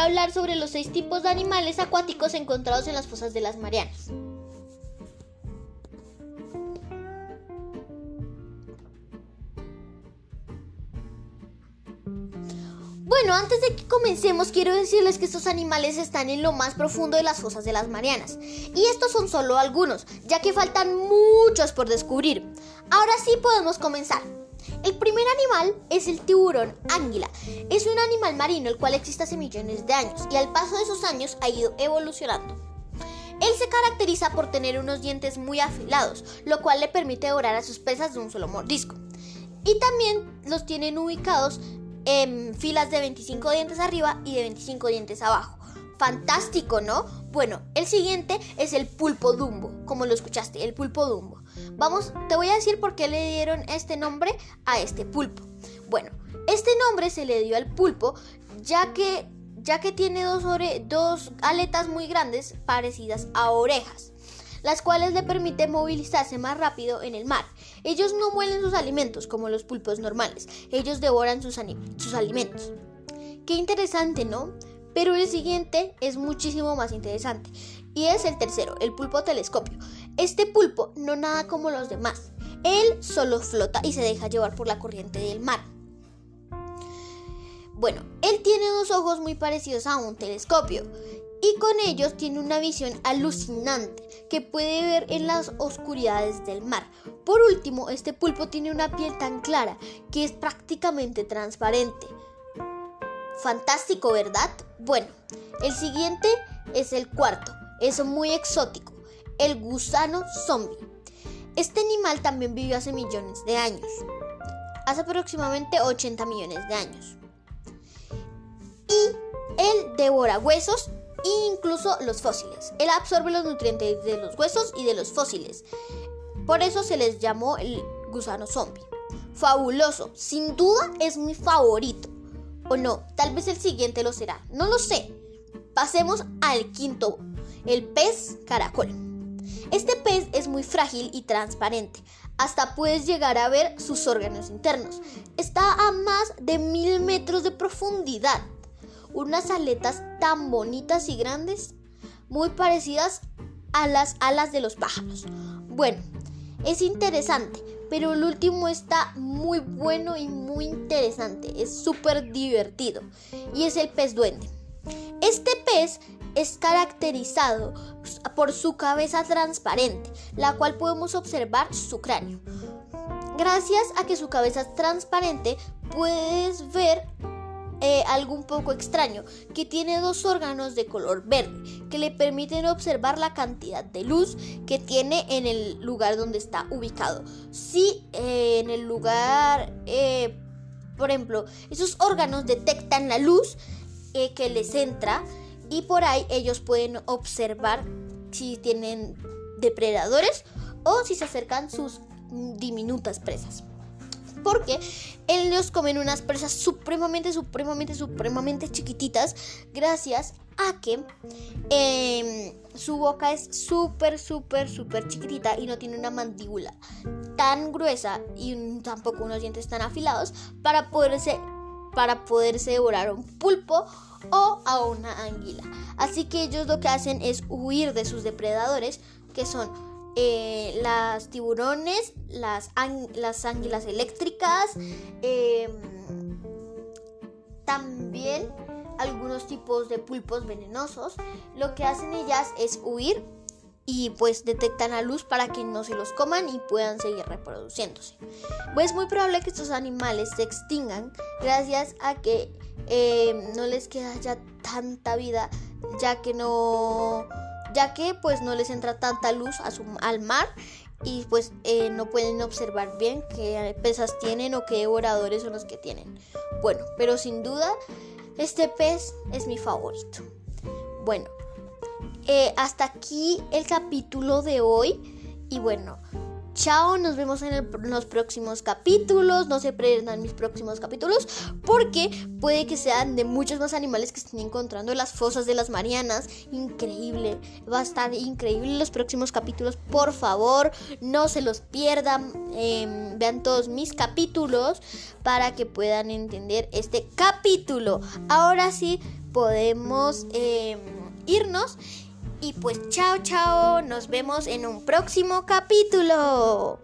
hablar sobre los seis tipos de animales acuáticos encontrados en las fosas de las Marianas. Bueno, antes de que comencemos, quiero decirles que estos animales están en lo más profundo de las fosas de las Marianas. Y estos son solo algunos, ya que faltan muchos por descubrir. Ahora sí podemos comenzar. El primer animal es el tiburón águila. Es un animal marino el cual existe hace millones de años y al paso de esos años ha ido evolucionando. Él se caracteriza por tener unos dientes muy afilados, lo cual le permite devorar a sus presas de un solo mordisco. Y también los tienen ubicados en filas de 25 dientes arriba y de 25 dientes abajo. Fantástico, ¿no? Bueno, el siguiente es el pulpo dumbo, como lo escuchaste, el pulpo dumbo. Vamos, te voy a decir por qué le dieron este nombre a este pulpo. Bueno, este nombre se le dio al pulpo ya que, ya que tiene dos, dos aletas muy grandes parecidas a orejas las cuales le permiten movilizarse más rápido en el mar. Ellos no muelen sus alimentos como los pulpos normales, ellos devoran sus, sus alimentos. Qué interesante, ¿no? Pero el siguiente es muchísimo más interesante. Y es el tercero, el pulpo telescopio. Este pulpo no nada como los demás. Él solo flota y se deja llevar por la corriente del mar. Bueno, él tiene dos ojos muy parecidos a un telescopio y con ellos tiene una visión alucinante que puede ver en las oscuridades del mar. Por último, este pulpo tiene una piel tan clara que es prácticamente transparente. Fantástico, ¿verdad? Bueno, el siguiente es el cuarto, es muy exótico, el gusano zombie. Este animal también vivió hace millones de años, hace aproximadamente 80 millones de años. Y él devora huesos incluso los fósiles. Él absorbe los nutrientes de los huesos y de los fósiles. Por eso se les llamó el gusano zombie. Fabuloso, sin duda es mi favorito. O no, tal vez el siguiente lo será, no lo sé. Pasemos al quinto, el pez caracol. Este pez es muy frágil y transparente, hasta puedes llegar a ver sus órganos internos. Está a más de mil metros de profundidad unas aletas tan bonitas y grandes, muy parecidas a las alas de los pájaros. Bueno, es interesante, pero el último está muy bueno y muy interesante, es súper divertido y es el pez duende. Este pez es caracterizado por su cabeza transparente, la cual podemos observar su cráneo. Gracias a que su cabeza es transparente, puedes ver eh, algo un poco extraño, que tiene dos órganos de color verde que le permiten observar la cantidad de luz que tiene en el lugar donde está ubicado. Si eh, en el lugar, eh, por ejemplo, esos órganos detectan la luz que les entra y por ahí ellos pueden observar si tienen depredadores o si se acercan sus diminutas presas porque ellos comen unas presas supremamente, supremamente, supremamente chiquititas gracias a que em, su boca es súper, súper, súper chiquitita y no tiene una mandíbula tan gruesa y tampoco unos dientes tan afilados para poderse, para poderse devorar a un pulpo o a una anguila. Así que ellos lo que hacen es huir de sus depredadores, que son eh, las tiburones, las, las eléctricas, em, también algunos tipos de pulpos venenosos. Lo que hacen ellas es huir y pues detectan la luz para que no se los coman y puedan seguir reproduciéndose. Pues es muy probable que estos animales se extingan gracias a que em, no les queda ya tanta vida, ya que no ya que pues no les entra tanta luz al mar y pues eh, no pueden observar bien qué pesas tienen o qué devoradores son los que tienen. Bueno, pero sin duda este pez es mi favorito. Bueno, eh, hasta aquí el capítulo de hoy y bueno, Chao, nos vemos en, los próximos capítulos. No se pierdan mis próximos capítulos porque puede que sean de muchos más animales que estén encontrando en las fosas de las Marianas. Increíble, va a estar increíble los próximos capítulos. Por favor, no se los pierdan. Em, vean todos mis capítulos para que puedan entender este capítulo. Ahora sí podemos em, irnos. Y pues chao, chao, nos vemos en un próximo capítulo.